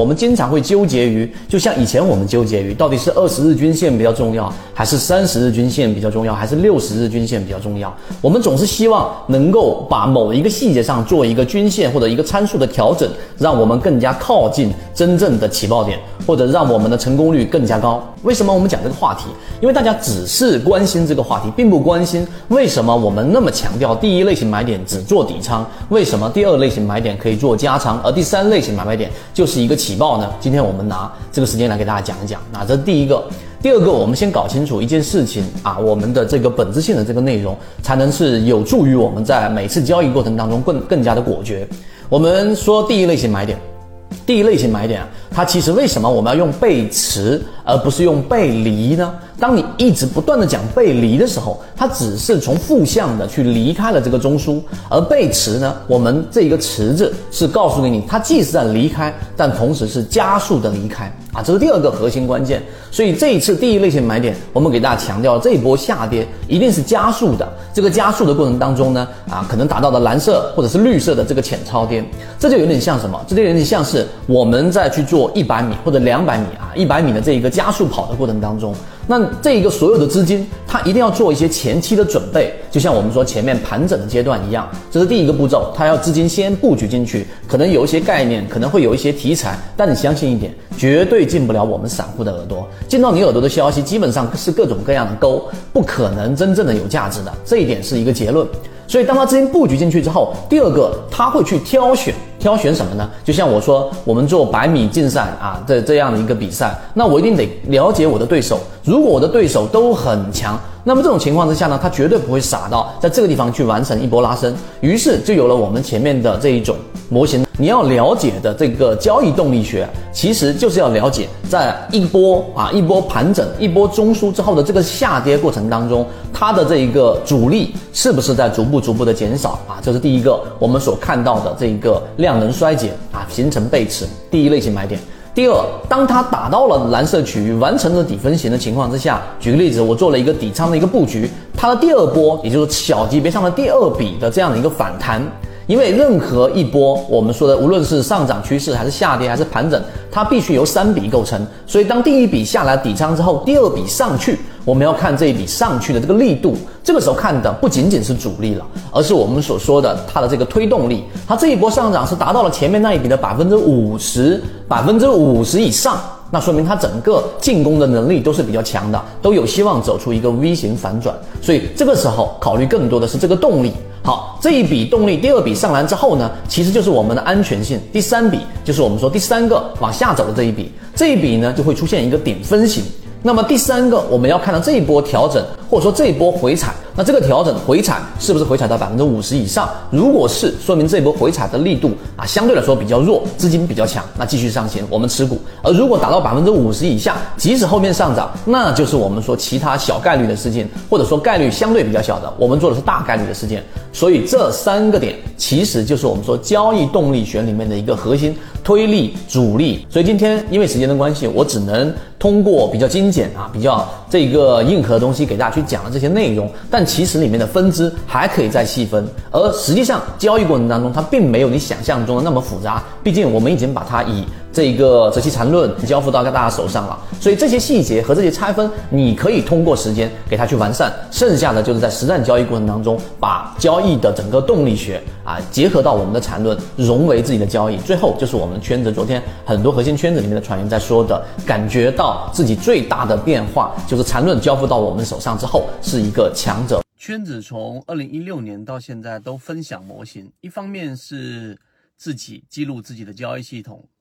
我们经常会纠结于，就像以前我们纠结于，到底是二十日均线比较重要，还是三十日均线比较重要，还是六十日均线比较重要？我们总是希望能够把某一个细节上做一个均线或者一个参数的调整，让我们更加靠近真正的起爆点，或者让我们的成功率更加高。为什么我们讲这个话题？因为大家只是关心这个话题，并不关心为什么我们那么强调第一类型买点只做底仓，为什么第二类型买点可以做加仓，而第三类型买卖点就是一个起。爆呢？今天我们拿这个时间来给大家讲一讲。那这是第一个，第二个，我们先搞清楚一件事情啊，我们的这个本质性的这个内容，才能是有助于我们在每次交易过程当中更更加的果决。我们说第一类型买点，第一类型买点，它其实为什么我们要用背驰而不是用背离呢？当你一直不断的讲背离的时候，它只是从负向的去离开了这个中枢，而背驰呢，我们这一个驰字是告诉给你，它既是在离开，但同时是加速的离开啊，这是第二个核心关键。所以这一次第一类型买点，我们给大家强调，这一波下跌一定是加速的。这个加速的过程当中呢，啊，可能达到的蓝色或者是绿色的这个浅超跌，这就有点像什么？这就有点像是我们在去做一百米或者两百米啊，一百米的这一个加速跑的过程当中。那这一个所有的资金，它一定要做一些前期的准备，就像我们说前面盘整的阶段一样，这是第一个步骤，它要资金先布局进去，可能有一些概念，可能会有一些题材，但你相信一点，绝对进不了我们散户的耳朵，进到你耳朵的消息基本上是各种各样的钩，不可能真正的有价值的，这一点是一个结论。所以当他资金布局进去之后，第二个他会去挑选。挑选什么呢？就像我说，我们做百米竞赛啊，这这样的一个比赛，那我一定得了解我的对手。如果我的对手都很强，那么这种情况之下呢，他绝对不会傻到在这个地方去完成一波拉升。于是就有了我们前面的这一种模型。你要了解的这个交易动力学，其实就是要了解在一波啊一波盘整、一波中枢之后的这个下跌过程当中，它的这一个阻力是不是在逐步逐步的减少啊？这是第一个我们所看到的这一个量能衰减啊，形成背驰，第一类型买点。第二，当它打到了蓝色区域，完成了底分型的情况之下，举个例子，我做了一个底仓的一个布局，它的第二波，也就是小级别上的第二笔的这样的一个反弹。因为任何一波我们说的，无论是上涨趋势还是下跌还是盘整，它必须由三笔构成。所以当第一笔下来底仓之后，第二笔上去，我们要看这一笔上去的这个力度。这个时候看的不仅仅是主力了，而是我们所说的它的这个推动力。它这一波上涨是达到了前面那一笔的百分之五十，百分之五十以上。那说明它整个进攻的能力都是比较强的，都有希望走出一个 V 型反转。所以这个时候考虑更多的是这个动力。好，这一笔动力，第二笔上篮之后呢，其实就是我们的安全性。第三笔就是我们说第三个往下走的这一笔，这一笔呢就会出现一个顶分型。那么第三个我们要看到这一波调整，或者说这一波回踩。那这个调整回踩是不是回踩到百分之五十以上？如果是，说明这波回踩的力度啊相对来说比较弱，资金比较强，那继续上行，我们持股。而如果达到百分之五十以下，即使后面上涨，那就是我们说其他小概率的事件，或者说概率相对比较小的，我们做的是大概率的事件。所以这三个点其实就是我们说交易动力学里面的一个核心推力、阻力。所以今天因为时间的关系，我只能通过比较精简啊、比较这个硬核的东西给大家去讲了这些内容，但。但其实里面的分支还可以再细分，而实际上交易过程当中，它并没有你想象中的那么复杂。毕竟我们已经把它以这一个择期缠论交付到大家手上了，所以这些细节和这些拆分，你可以通过时间给它去完善。剩下的就是在实战交易过程当中，把交易的整个动力学啊结合到我们的缠论，融为自己的交易。最后就是我们圈子昨天很多核心圈子里面的船员在说的，感觉到自己最大的变化就是缠论交付到我们手上之后是一个强者。圈子从二零一六年到现在都分享模型，一方面是自己记录自己的交易系统，